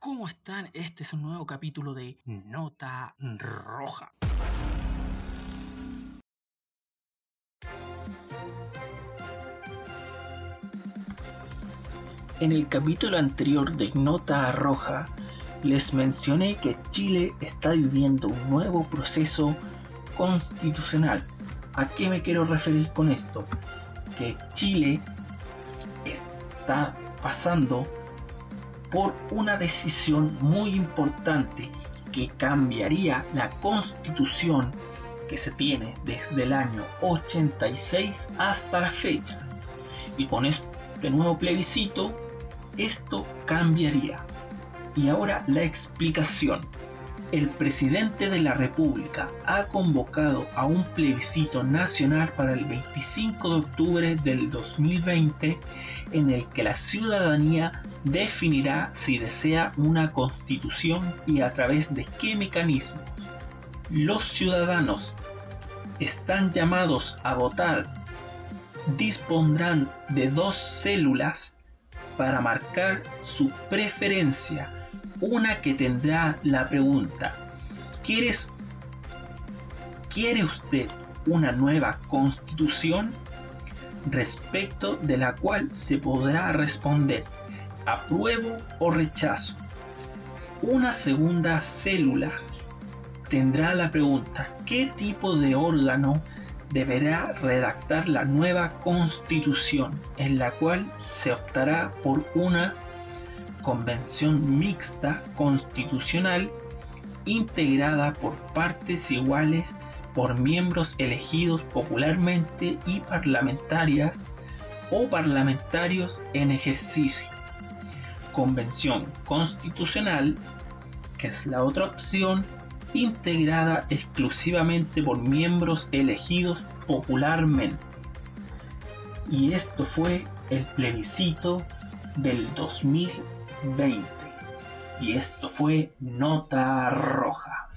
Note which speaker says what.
Speaker 1: ¿Cómo están? Este es un nuevo capítulo de Nota Roja. En el capítulo anterior de Nota Roja les mencioné que Chile está viviendo un nuevo proceso constitucional. ¿A qué me quiero referir con esto? Que Chile está pasando por una decisión muy importante que cambiaría la constitución que se tiene desde el año 86 hasta la fecha. Y con este nuevo plebiscito, esto cambiaría. Y ahora la explicación. El presidente de la República ha convocado a un plebiscito nacional para el 25 de octubre del 2020 en el que la ciudadanía definirá si desea una constitución y a través de qué mecanismos. Los ciudadanos están llamados a votar. Dispondrán de dos células para marcar su preferencia. Una que tendrá la pregunta, ¿quieres, ¿quiere usted una nueva constitución? Respecto de la cual se podrá responder apruebo o rechazo. Una segunda célula tendrá la pregunta, ¿qué tipo de órgano deberá redactar la nueva constitución en la cual se optará por una convención mixta constitucional integrada por partes iguales por miembros elegidos popularmente y parlamentarias o parlamentarios en ejercicio. Convención constitucional, que es la otra opción, integrada exclusivamente por miembros elegidos popularmente. Y esto fue el plebiscito del 2020. Y esto fue Nota Roja.